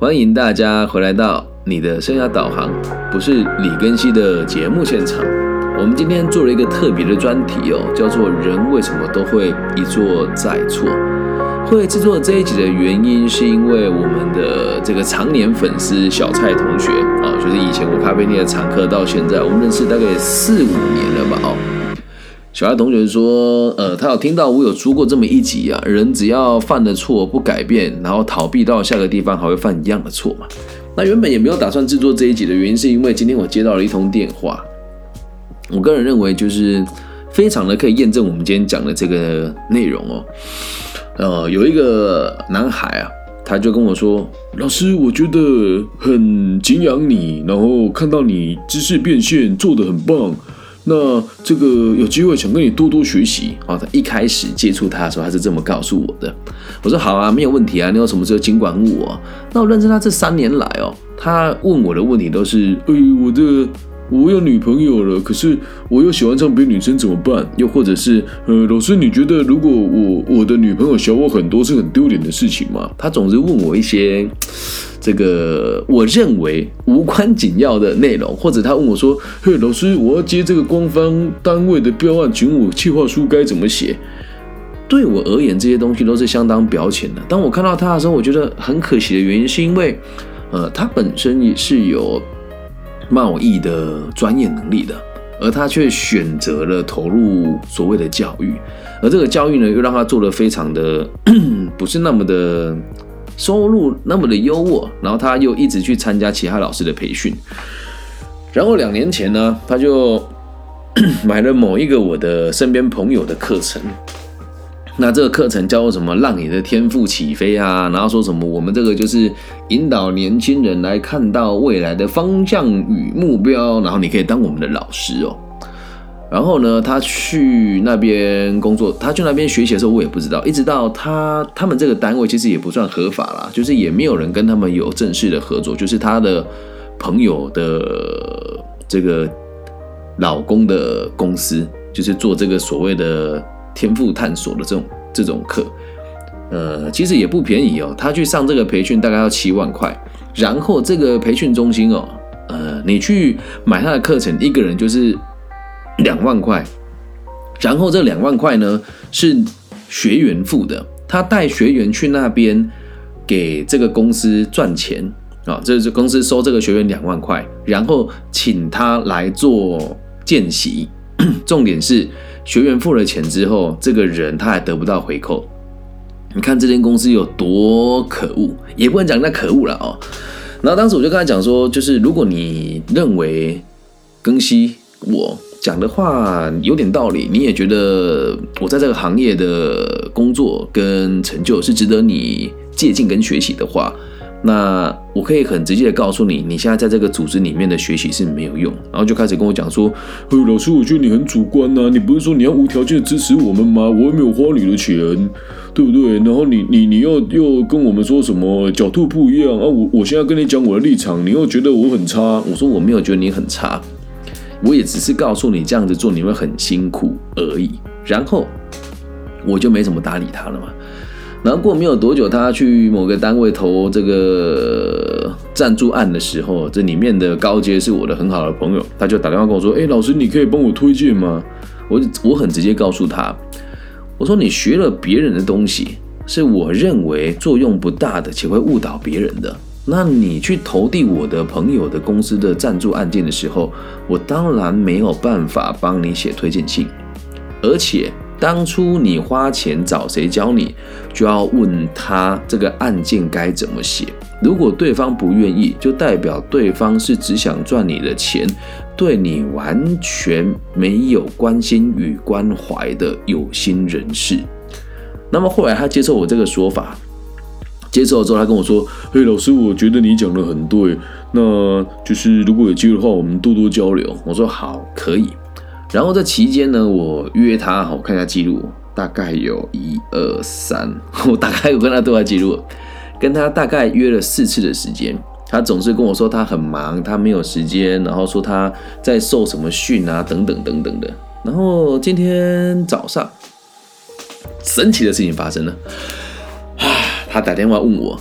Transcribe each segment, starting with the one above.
欢迎大家回来到你的生涯导航，不是李根熙的节目现场。我们今天做了一个特别的专题哦，叫做“人为什么都会一错再错”。会制作这一集的原因，是因为我们的这个常年粉丝小蔡同学啊，就是以前我咖啡店的常客，到现在我们认识大概四五年了吧哦。小爱同学说，呃，他有听到我有出过这么一集啊，人只要犯了错不改变，然后逃避到下个地方，还会犯一样的错嘛。那原本也没有打算制作这一集的原因，是因为今天我接到了一通电话，我个人认为就是非常的可以验证我们今天讲的这个内容哦。呃，有一个男孩啊，他就跟我说：“老师，我觉得很敬仰你，然后看到你知识变现做得很棒，那这个有机会想跟你多多学习啊。”他一开始接触他的时候，他是这么告诉我的。我说：“好啊，没有问题啊，你有什么事尽管问我。”那我认识他这三年来哦，他问我的问题都是：“哎，我的。”我有女朋友了，可是我又喜欢上别的女生怎么办？又或者是，呃，老师，你觉得如果我我的女朋友小我很多，是很丢脸的事情吗？他总是问我一些 这个我认为无关紧要的内容，或者他问我说：“嘿，老师，我要接这个官方单位的标案，请我计划书该怎么写？”对我而言，这些东西都是相当表浅的。当我看到他的时候，我觉得很可惜的原因，是因为，呃，他本身也是有。贸易的专业能力的，而他却选择了投入所谓的教育，而这个教育呢，又让他做的非常的 不是那么的收入那么的优渥，然后他又一直去参加其他老师的培训，然后两年前呢，他就 买了某一个我的身边朋友的课程。那这个课程叫做什么？让你的天赋起飞啊！然后说什么？我们这个就是引导年轻人来看到未来的方向与目标，然后你可以当我们的老师哦。然后呢，他去那边工作，他去那边学习的时候，我也不知道。一直到他他们这个单位其实也不算合法啦，就是也没有人跟他们有正式的合作，就是他的朋友的这个老公的公司，就是做这个所谓的。天赋探索的这种这种课，呃，其实也不便宜哦。他去上这个培训大概要七万块，然后这个培训中心哦，呃，你去买他的课程，一个人就是两万块，然后这两万块呢是学员付的，他带学员去那边给这个公司赚钱啊，这是公司收这个学员两万块，然后请他来做见习，重点是。学员付了钱之后，这个人他还得不到回扣。你看这间公司有多可恶，也不能讲那可恶了哦。然后当时我就跟他讲说，就是如果你认为更新我讲的话有点道理，你也觉得我在这个行业的工作跟成就是值得你借鉴跟学习的话。那我可以很直接的告诉你，你现在在这个组织里面的学习是没有用，然后就开始跟我讲说，嘿，老师，我觉得你很主观呐，你不是说你要无条件支持我们吗？我又没有花你的钱，对不对？然后你你你又又跟我们说什么角度不一样啊？我我现在跟你讲我的立场，你又觉得我很差。我说我没有觉得你很差，我也只是告诉你这样子做你会很辛苦而已。然后我就没怎么搭理他了嘛。然后过没有多久，他去某个单位投这个赞助案的时候，这里面的高阶是我的很好的朋友，他就打电话跟我说：“哎，老师，你可以帮我推荐吗？”我我很直接告诉他，我说：“你学了别人的东西，是我认为作用不大的，且会误导别人的。那你去投递我的朋友的公司的赞助案件的时候，我当然没有办法帮你写推荐信，而且。”当初你花钱找谁教你，就要问他这个案件该怎么写。如果对方不愿意，就代表对方是只想赚你的钱，对你完全没有关心与关怀的有心人士。那么后来他接受我这个说法，接受了之后，他跟我说：“嘿，老师，我觉得你讲的很对，那就是如果有机会的话，我们多多交流。”我说：“好，可以。”然后这期间呢，我约他，我看一下记录，大概有一二三，我大概有跟他对话记录，跟他大概约了四次的时间，他总是跟我说他很忙，他没有时间，然后说他在受什么训啊，等等等等的。然后今天早上，神奇的事情发生了，啊，他打电话问我，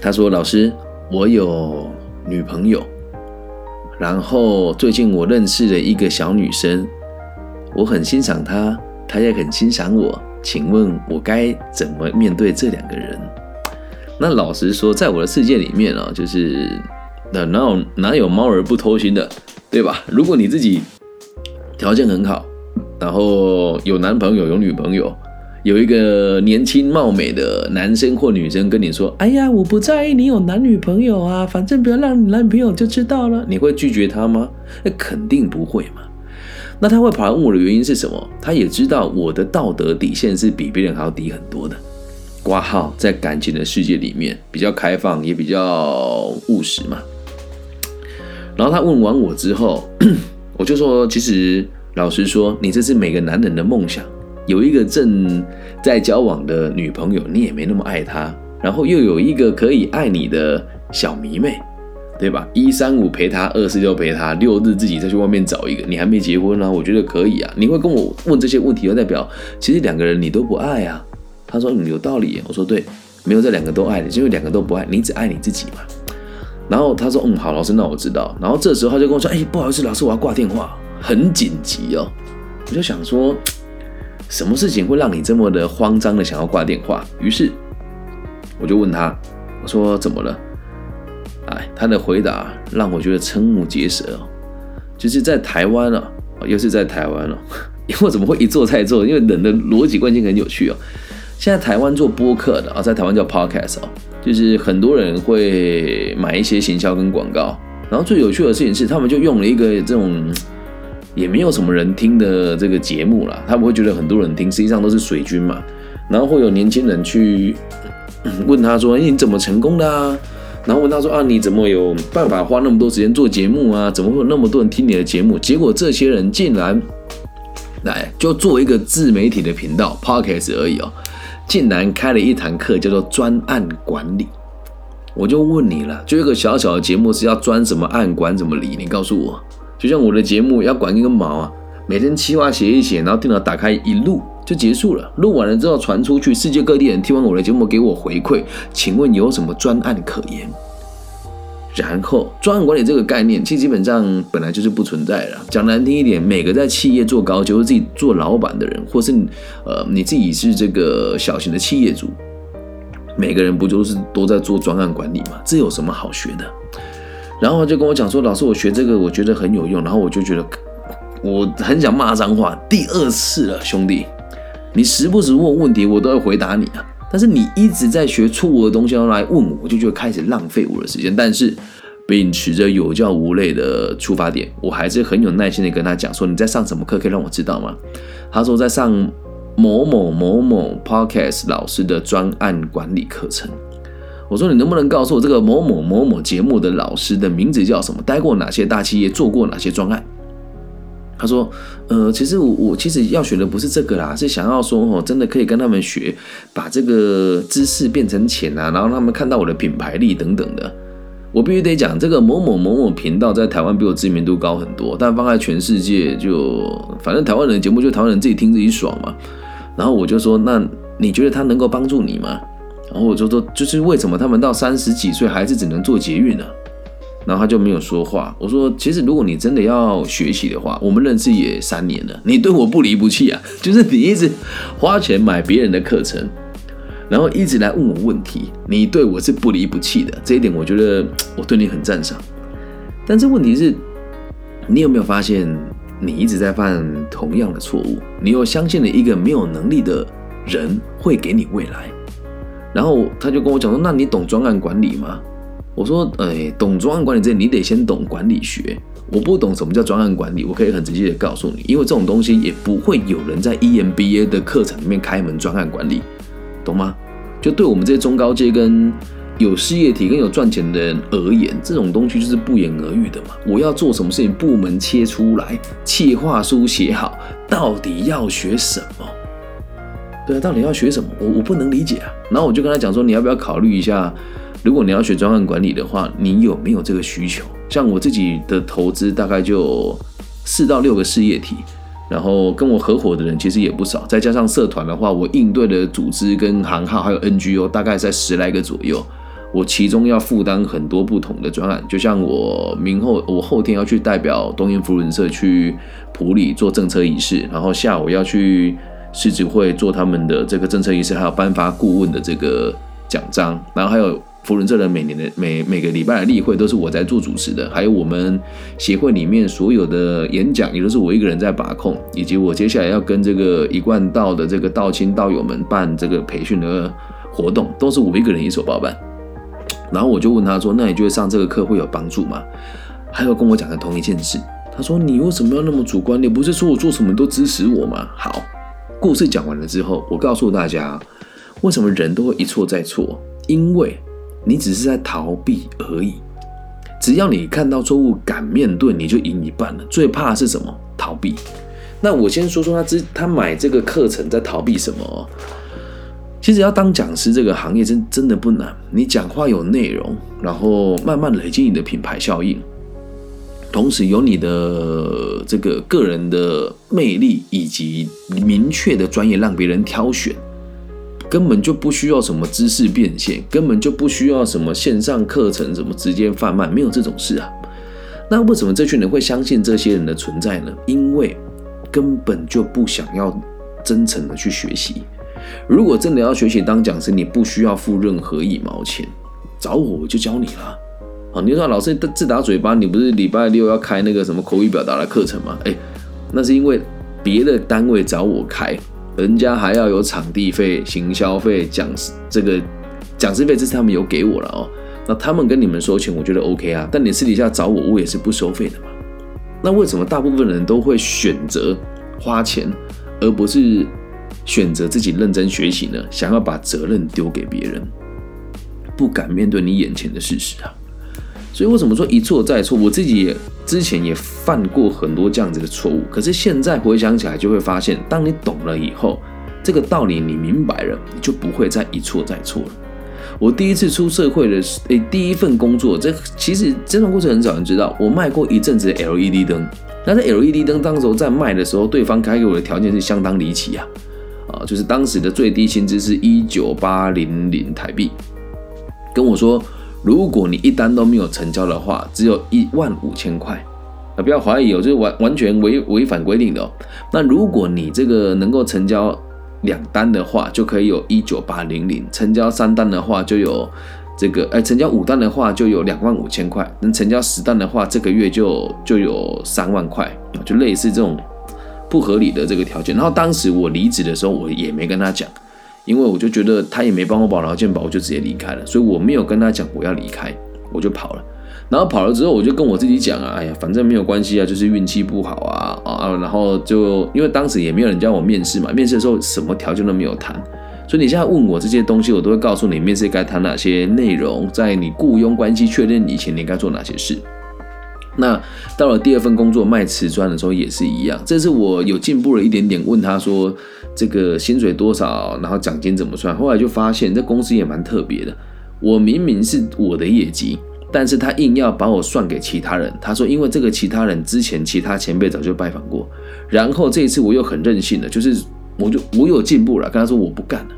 他说：“老师，我有女朋友，然后最近我认识了一个小女生，我很欣赏她，她也很欣赏我。请问，我该怎么面对这两个人？”那老实说，在我的世界里面啊，就是哪有哪有猫儿不偷腥的，对吧？如果你自己条件很好，然后有男朋友有女朋友，有一个年轻貌美的男生或女生跟你说：“哎呀，我不在意你有男女朋友啊，反正不要让你男朋友就知道了。”你会拒绝他吗？那肯定不会嘛。那他会跑来问我的原因是什么？他也知道我的道德底线是比别人还要低很多的。挂号在感情的世界里面比较开放，也比较务实嘛。然后他问完我之后，我就说：其实老实说，你这是每个男人的梦想，有一个正在交往的女朋友，你也没那么爱她，然后又有一个可以爱你的小迷妹，对吧？一三五陪她，二四六陪她，六日自己再去外面找一个，你还没结婚呢，我觉得可以啊。你会跟我问这些问题，就代表其实两个人你都不爱啊。他说：“嗯，有道理。”我说：“对，没有这两个都爱你，因为两个都不爱你，只爱你自己嘛。”然后他说：“嗯，好，老师，那我知道。”然后这时候他就跟我说：“哎，不好意思，老师，我要挂电话，很紧急哦。”我就想说，什么事情会让你这么的慌张的想要挂电话？于是我就问他：“我说怎么了？”哎，他的回答让我觉得瞠目结舌哦，就是在台湾啊，又是在台湾了。因为怎么会一做再做？因为人的逻辑关系很有趣哦。现在台湾做播客的啊，在台湾叫 podcast 哦，就是很多人会买一些行销跟广告。然后最有趣的事情是，他们就用了一个这种也没有什么人听的这个节目啦，他们会觉得很多人听，实际上都是水军嘛。然后会有年轻人去 问他说：“，你怎么成功的啊？”然后问他说：“啊，你怎么有办法花那么多时间做节目啊？怎么会有那么多人听你的节目？”结果这些人竟然来就做一个自媒体的频道 podcast 而已哦。竟然开了一堂课，叫做专案管理。我就问你了，就一个小小的节目是要专什么案管怎么理？你告诉我。就像我的节目要管一个毛啊！每天企划写一写，然后电脑打开一录就结束了。录完了之后传出去，世界各地人听完我的节目给我回馈，请问有什么专案可言？然后，专案管理这个概念，其实基本上本来就是不存在的。讲难听一点，每个在企业做高级或自己做老板的人，或是呃你自己是这个小型的企业主，每个人不就是都在做专案管理吗？这有什么好学的？然后就跟我讲说，老师，我学这个我觉得很有用。然后我就觉得我很想骂脏话，第二次了，兄弟，你时不时问问题，我都要回答你啊。但是你一直在学错误的东西，要来问我，我就觉得开始浪费我的时间。但是秉持着有教无类的出发点，我还是很有耐心的跟他讲说：“你在上什么课？可以让我知道吗？”他说：“在上某某某某 podcast 老师的专案管理课程。”我说：“你能不能告诉我这个某某某某节目的老师的名字叫什么？待过哪些大企业？做过哪些专案？”他说：“呃，其实我我其实要学的不是这个啦，是想要说哦，真的可以跟他们学，把这个知识变成钱啊，然后他们看到我的品牌力等等的。我必须得讲，这个某某某某频道在台湾比我知名度高很多，但放在全世界就反正台湾人的节目就台湾人自己听自己爽嘛。然后我就说，那你觉得他能够帮助你吗？然后我就说，就是为什么他们到三十几岁还是只能做捷运呢？”然后他就没有说话。我说：“其实如果你真的要学习的话，我们认识也三年了，你对我不离不弃啊。就是你一直花钱买别人的课程，然后一直来问我问题，你对我是不离不弃的。这一点我觉得我对你很赞赏。但是问题是，你有没有发现你一直在犯同样的错误？你又相信了一个没有能力的人会给你未来？然后他就跟我讲说：那你懂专案管理吗？”我说，哎，懂专案管理这，你得先懂管理学。我不懂什么叫专案管理，我可以很直接的告诉你，因为这种东西也不会有人在 EMBA 的课程里面开门专案管理，懂吗？就对我们这些中高阶跟有事业体跟有赚钱的人而言，这种东西就是不言而喻的嘛。我要做什么事情，部门切出来，企划书写好，到底要学什么？对啊，到底要学什么？我我不能理解啊。然后我就跟他讲说，你要不要考虑一下？如果你要学专案管理的话，你有没有这个需求？像我自己的投资大概就四到六个事业体，然后跟我合伙的人其实也不少，再加上社团的话，我应对的组织跟行号还有 NGO 大概在十来个左右。我其中要负担很多不同的专案，就像我明后我后天要去代表东英福伦社去普里做政策仪式，然后下午要去是只会做他们的这个政策仪式，还有颁发顾问的这个奖章，然后还有福伦社的每年的每每个礼拜的例会都是我在做主持的，还有我们协会里面所有的演讲也都是我一个人在把控，以及我接下来要跟这个一贯道的这个道亲道友们办这个培训的活动，都是我一个人一手包办。然后我就问他说：“那你觉得上这个课会有帮助吗？”还有跟我讲的同一件事，他说：“你为什么要那么主观？你不是说我做什么都支持我吗？”好，故事讲完了之后，我告诉大家，为什么人都会一错再错？因为你只是在逃避而已。只要你看到错误，敢面对，你就赢一半了。最怕是什么？逃避。那我先说说他之他买这个课程在逃避什么？其实要当讲师这个行业真真的不难，你讲话有内容，然后慢慢累积你的品牌效应，同时有你的这个个人的魅力以及明确的专业，让别人挑选，根本就不需要什么知识变现，根本就不需要什么线上课程，什么直接贩卖，没有这种事啊。那为什么这群人会相信这些人的存在呢？因为根本就不想要真诚的去学习。如果真的要学习当讲师，你不需要付任何一毛钱，找我我就教你了。好，你说老师自打嘴巴，你不是礼拜六要开那个什么口语表达的课程吗？哎，那是因为别的单位找我开，人家还要有场地费、行销费、讲师这个讲师费，这是他们有给我了哦。那他们跟你们收钱，我觉得 OK 啊。但你私底下找我，我也是不收费的嘛。那为什么大部分人都会选择花钱，而不是？选择自己认真学习呢？想要把责任丢给别人，不敢面对你眼前的事实啊！所以为什么说一错再错？我自己也之前也犯过很多这样子的错误，可是现在回想起来，就会发现，当你懂了以后，这个道理你明白了，你就不会再一错再错了。我第一次出社会的诶，第一份工作，这其实这段过程很少人知道，我卖过一阵子的 LED 灯。那在 LED 灯当时候在卖的时候，对方开给我的条件是相当离奇啊！啊，就是当时的最低薪资是一九八零零台币，跟我说，如果你一单都没有成交的话，只有一万五千块。啊，不要怀疑哦，就是完完全违违反规定的哦。那如果你这个能够成交两单的话，就可以有一九八零零；成交三单的话，就有这个，哎，成交五单的话就有两万五千块；能成交十单的话，这个月就就有三万块，就类似这种。不合理的这个条件，然后当时我离职的时候，我也没跟他讲，因为我就觉得他也没帮我保劳健保，我就直接离开了，所以我没有跟他讲我要离开，我就跑了。然后跑了之后，我就跟我自己讲啊，哎呀，反正没有关系啊，就是运气不好啊啊，然后就因为当时也没有人叫我面试嘛，面试的时候什么条件都没有谈，所以你现在问我这些东西，我都会告诉你面试该谈哪些内容，在你雇佣关系确认以前，你该做哪些事。那到了第二份工作卖瓷砖的时候也是一样，这次我有进步了一点点，问他说这个薪水多少，然后奖金怎么算？后来就发现这公司也蛮特别的，我明明是我的业绩，但是他硬要把我算给其他人。他说因为这个其他人之前其他前辈早就拜访过，然后这一次我又很任性的，就是我就我有进步了，跟他说我不干了。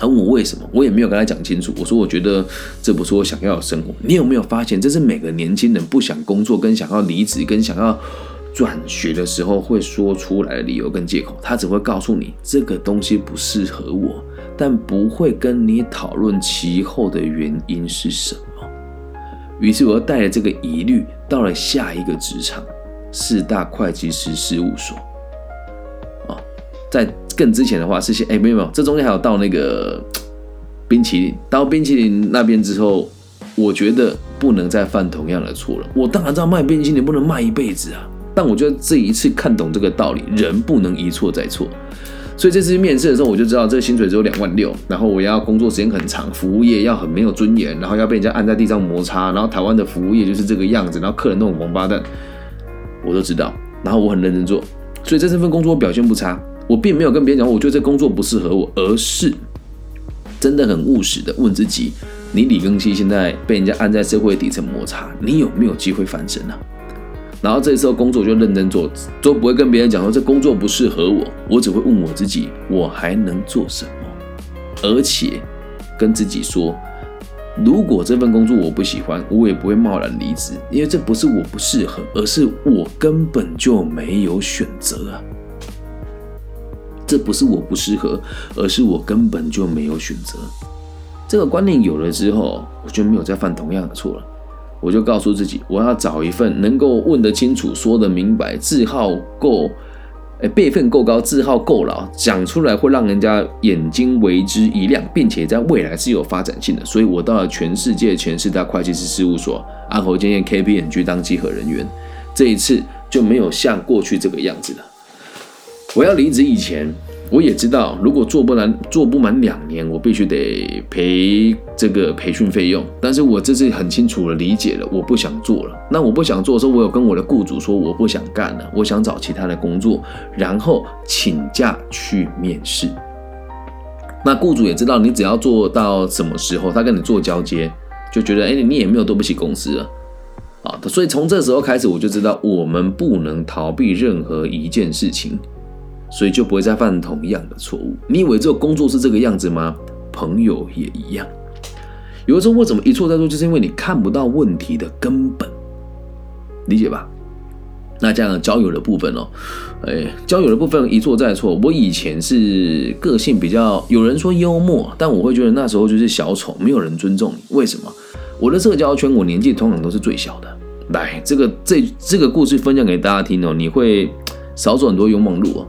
他问我为什么，我也没有跟他讲清楚。我说我觉得这不是我想要的生活。你有没有发现，这是每个年轻人不想工作、跟想要离职、跟想要转学的时候会说出来的理由跟借口？他只会告诉你这个东西不适合我，但不会跟你讨论其后的原因是什么。于是我又带着这个疑虑到了下一个职场——四大会计师事务所。啊，在。更之前的话是些哎没有没有，这中间还有到那个冰淇淋，到冰淇淋那边之后，我觉得不能再犯同样的错了。我当然知道卖冰淇淋不能卖一辈子啊，但我觉得这一次看懂这个道理，人不能一错再错。所以这次面试的时候，我就知道这薪水只有两万六，然后我要工作时间很长，服务业要很没有尊严，然后要被人家按在地上摩擦，然后台湾的服务业就是这个样子，然后客人那种王八蛋，我都知道。然后我很认真做，所以这份工作表现不差。我并没有跟别人讲，我觉得这工作不适合我，而是真的很务实的问自己：你李庚希现在被人家按在社会底层摩擦，你有没有机会翻身呢？然后这时候工作就认真做，都不会跟别人讲说这工作不适合我，我只会问我自己：我还能做什么？而且跟自己说，如果这份工作我不喜欢，我也不会贸然离职，因为这不是我不适合，而是我根本就没有选择啊。这不是我不适合，而是我根本就没有选择。这个观念有了之后，我就没有再犯同样的错了。我就告诉自己，我要找一份能够问得清楚、说得明白、字号够，哎，辈分够高、字号够老，讲出来会让人家眼睛为之一亮，并且在未来是有发展性的。所以我到了全世界全四大会计师事务所安侯建业 KPMG 当稽核人员，这一次就没有像过去这个样子了。我要离职以前，我也知道，如果做不完做不满两年，我必须得赔这个培训费用。但是我这次很清楚的理解了，我不想做了。那我不想做的时候，我有跟我的雇主说我不想干了，我想找其他的工作，然后请假去面试。那雇主也知道，你只要做到什么时候，他跟你做交接，就觉得哎，你也没有对不起公司了啊。所以从这时候开始，我就知道我们不能逃避任何一件事情。所以就不会再犯同样的错误。你以为这个工作是这个样子吗？朋友也一样。有的时候为什么一错再错，就是因为你看不到问题的根本，理解吧？那这样交友的部分哦，哎，交友的部分一错再错。我以前是个性比较，有人说幽默，但我会觉得那时候就是小丑，没有人尊重你。为什么？我的社交圈，我年纪通常都是最小的。来，这个这这个故事分享给大家听哦，你会少走很多冤枉路哦。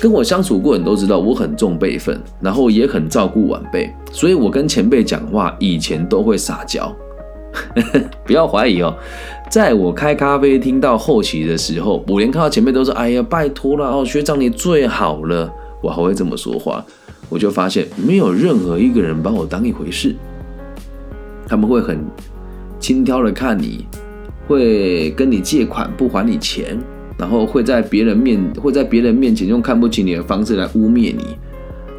跟我相处过，你都知道我很重辈分，然后也很照顾晚辈，所以我跟前辈讲话以前都会撒娇。不要怀疑哦，在我开咖啡厅到后期的时候，我连看到前辈都说：“哎呀，拜托了哦，学长你最好了。”我还会这么说话，我就发现没有任何一个人把我当一回事，他们会很轻佻的看你，会跟你借款不还你钱。然后会在别人面会在别人面前用看不起你的方式来污蔑你，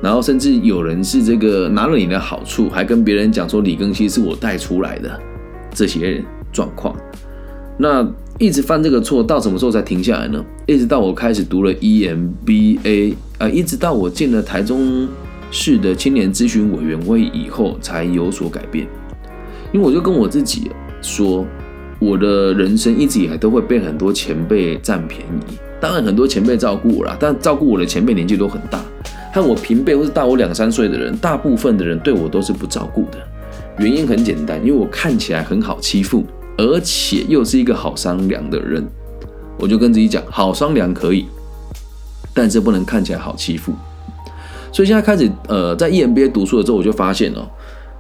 然后甚至有人是这个拿了你的好处，还跟别人讲说李庚希是我带出来的这些状况，那一直犯这个错到什么时候才停下来呢？一直到我开始读了 EMBA 啊，一直到我进了台中市的青年咨询委员会以后才有所改变，因为我就跟我自己说。我的人生一直以来都会被很多前辈占便宜，当然很多前辈照顾我啦，但照顾我的前辈年纪都很大，和我平辈或是大我两三岁的人，大部分的人对我都是不照顾的。原因很简单，因为我看起来很好欺负，而且又是一个好商量的人，我就跟自己讲，好商量可以，但是不能看起来好欺负。所以现在开始，呃，在 EMBA 读书的时候，我就发现哦，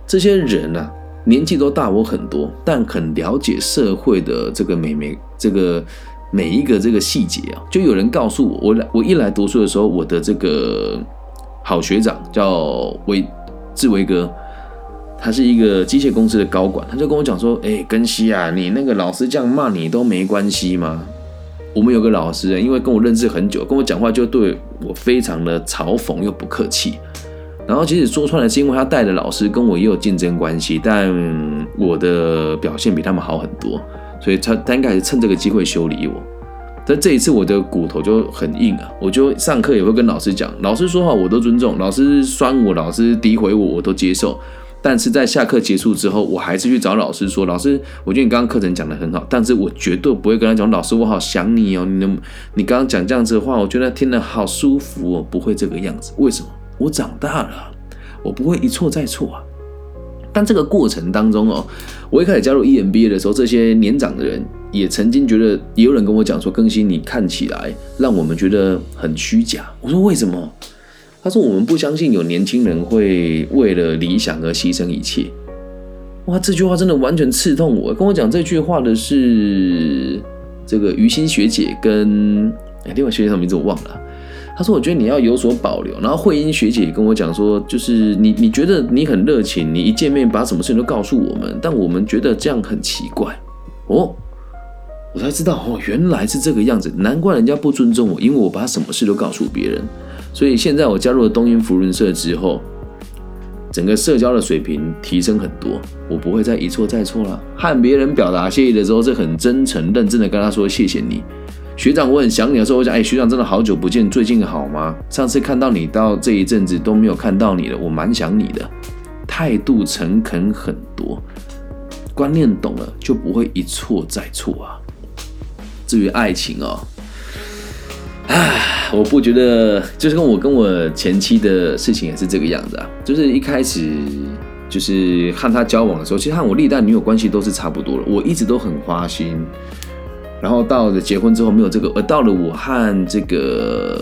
这些人呢。年纪都大我很多，但很了解社会的这个每每这个每一个这个细节啊。就有人告诉我，我来我一来读书的时候，我的这个好学长叫维志维哥，他是一个机械公司的高管，他就跟我讲说：“哎，根西啊，你那个老师这样骂你都没关系吗？”我们有个老师，因为跟我认识很久，跟我讲话就对我非常的嘲讽又不客气。然后其实说穿了，是因为他带的老师跟我也有竞争关系，但我的表现比他们好很多，所以他他应该是趁这个机会修理我。但这一次我的骨头就很硬啊，我就上课也会跟老师讲，老师说话我都尊重，老师酸我、老师诋毁我，我都接受。但是在下课结束之后，我还是去找老师说，老师，我觉得你刚刚课程讲的很好，但是我绝对不会跟他讲，老师我好想你哦，你能你刚刚讲这样子的话，我觉得听得好舒服哦，不会这个样子，为什么？我长大了，我不会一错再错啊。但这个过程当中哦，我一开始加入 EMBA 的时候，这些年长的人也曾经觉得，也有人跟我讲说，更新你看起来让我们觉得很虚假。我说为什么？他说我们不相信有年轻人会为了理想而牺牲一切。哇，这句话真的完全刺痛我。跟我讲这句话的是这个于心学姐跟，另外学姐什么名字我忘了。他说：“我觉得你要有所保留。”然后慧英学姐也跟我讲说：“就是你，你觉得你很热情，你一见面把什么事情都告诉我们，但我们觉得这样很奇怪。”哦，我才知道哦，原来是这个样子，难怪人家不尊重我，因为我把什么事都告诉别人。所以现在我加入了东英福伦社之后，整个社交的水平提升很多，我不会再一错再错了。和别人表达谢意的时候，是很真诚认真的跟他说：“谢谢你。”学长，我很想你的时候，我讲，哎，学长真的好久不见，最近好吗？上次看到你到这一阵子都没有看到你了，我蛮想你的。态度诚恳很多，观念懂了就不会一错再错啊。至于爱情哦，唉，我不觉得，就是跟我跟我前妻的事情也是这个样子啊。就是一开始就是和他交往的时候，其实和我历代女友关系都是差不多的，我一直都很花心。然后到了结婚之后没有这个，而到了我和这个。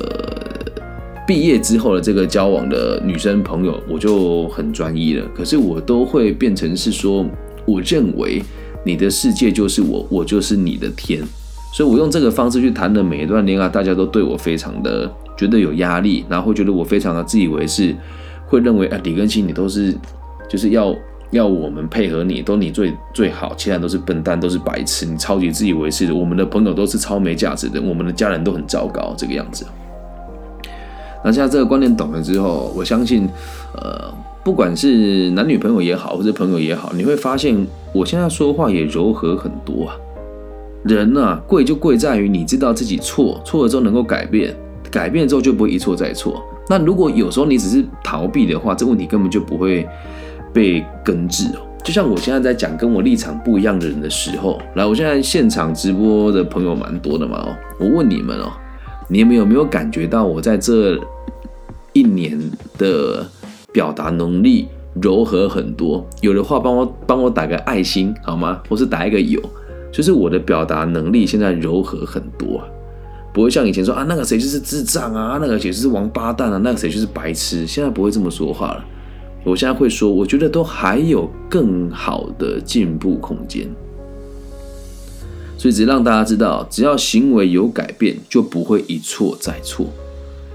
毕业之后的这个交往的女生朋友，我就很专一了。可是我都会变成是说，我认为你的世界就是我，我就是你的天。所以我用这个方式去谈的每一段恋爱，大家都对我非常的觉得有压力，然后觉得我非常的自以为是，会认为啊李根新你都是就是要要我们配合你，都你最最好，其他人都是笨蛋，都是白痴，你超级自以为是的。我们的朋友都是超没价值的，我们的家人都很糟糕，这个样子。那现在这个观念懂了之后，我相信，呃，不管是男女朋友也好，或者朋友也好，你会发现我现在说话也柔和很多啊。人呢，贵就贵在于你知道自己错，错了之后能够改变，改变之后就不会一错再错。那如果有时候你只是逃避的话，这问题根本就不会被根治哦。就像我现在在讲跟我立场不一样的人的时候，来，我现在现场直播的朋友蛮多的嘛哦，我问你们哦。你们有没有感觉到我在这一年的表达能力柔和很多？有的话帮我帮我打个爱心好吗？或是打一个有，就是我的表达能力现在柔和很多，不会像以前说啊那个谁就是智障啊，那个谁就是王八蛋啊，那个谁就是白痴，现在不会这么说话了。我现在会说，我觉得都还有更好的进步空间。所以只让大家知道，只要行为有改变，就不会一错再错。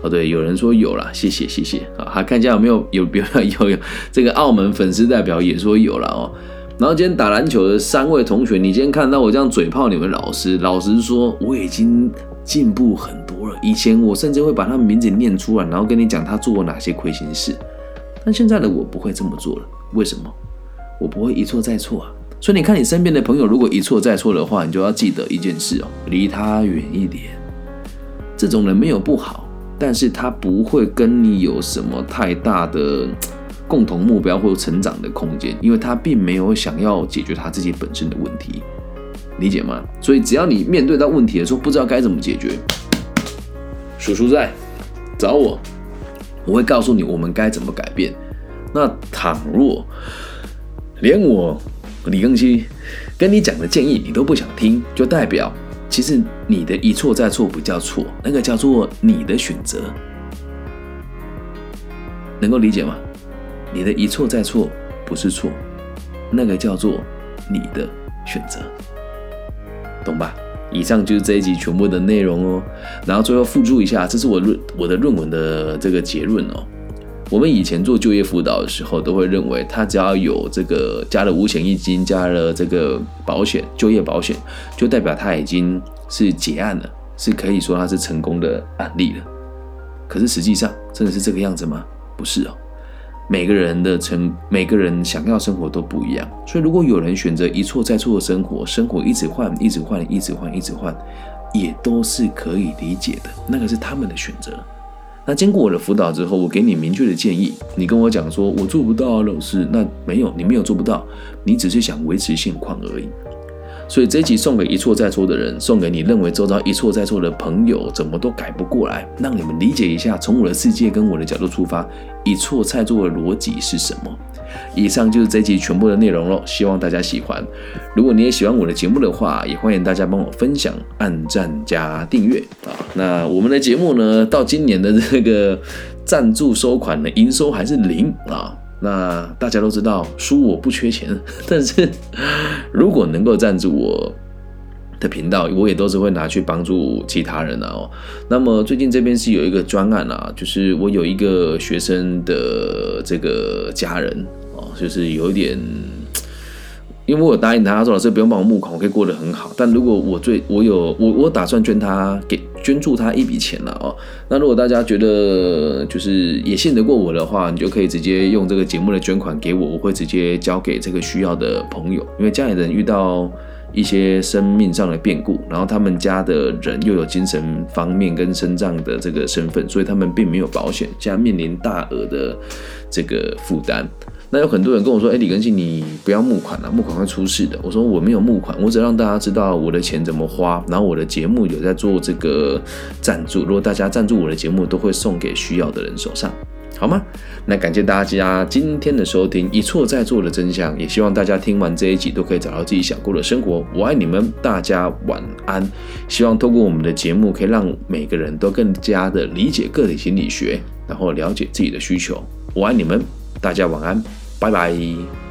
哦，对，有人说有了，谢谢谢谢啊。还看一下有没有有有有有这个澳门粉丝代表也说有了哦。然后今天打篮球的三位同学，你今天看到我这样嘴炮你们老师，老实说我已经进步很多了。以前我甚至会把他们名字念出来，然后跟你讲他做过哪些亏心事，但现在的我不会这么做了。为什么？我不会一错再错啊。所以你看，你身边的朋友如果一错再错的话，你就要记得一件事哦，离他远一点。这种人没有不好，但是他不会跟你有什么太大的共同目标或成长的空间，因为他并没有想要解决他自己本身的问题，理解吗？所以只要你面对到问题的时候不知道该怎么解决，叔叔在找我，我会告诉你我们该怎么改变。那倘若连我。李庚希跟你讲的建议你都不想听，就代表其实你的一错再错不叫错，那个叫做你的选择，能够理解吗？你的一错再错不是错，那个叫做你的选择，懂吧？以上就是这一集全部的内容哦。然后最后附注一下，这是我论我的论文的这个结论哦。我们以前做就业辅导的时候，都会认为他只要有这个加了五险一金，加了这个保险，就业保险，就代表他已经是结案了，是可以说他是成功的案例了。可是实际上真的是这个样子吗？不是哦，每个人的成，每个人想要生活都不一样。所以如果有人选择一错再错的生活，生活一直换，一直换，一直换，一直换，也都是可以理解的，那个是他们的选择。那经过我的辅导之后，我给你明确的建议，你跟我讲说，我做不到啊，老师。那没有，你没有做不到，你只是想维持现况而已。所以这一集送给一错再错的人，送给你认为周遭一错再错的朋友，怎么都改不过来，让你们理解一下，从我的世界跟我的角度出发，一错再错的逻辑是什么。以上就是这集全部的内容喽，希望大家喜欢。如果你也喜欢我的节目的话，也欢迎大家帮我分享、按赞加订阅啊。那我们的节目呢，到今年的这个赞助收款的营收还是零啊。那大家都知道，书我不缺钱，但是 如果能够赞助我。的频道我也都是会拿去帮助其他人啊哦。那么最近这边是有一个专案啊，就是我有一个学生的这个家人哦，就是有一点，因为我答应他，他说老师不用帮我募款，我可以过得很好。但如果我最我有我我打算捐他给捐助他一笔钱了哦。那如果大家觉得就是也信得过我的话，你就可以直接用这个节目的捐款给我，我会直接交给这个需要的朋友，因为家里人遇到。一些生命上的变故，然后他们家的人又有精神方面跟身障的这个身份，所以他们并没有保险，现在面临大额的这个负担。那有很多人跟我说：“哎，李根信，你不要募款了，募款会出事的。”我说：“我没有募款，我只让大家知道我的钱怎么花，然后我的节目有在做这个赞助。如果大家赞助我的节目，都会送给需要的人手上。”好吗？那感谢大家今天的收听，一错再错的真相，也希望大家听完这一集都可以找到自己想过的生活。我爱你们，大家晚安。希望通过我们的节目，可以让每个人都更加的理解个体心理学，然后了解自己的需求。我爱你们，大家晚安，拜拜。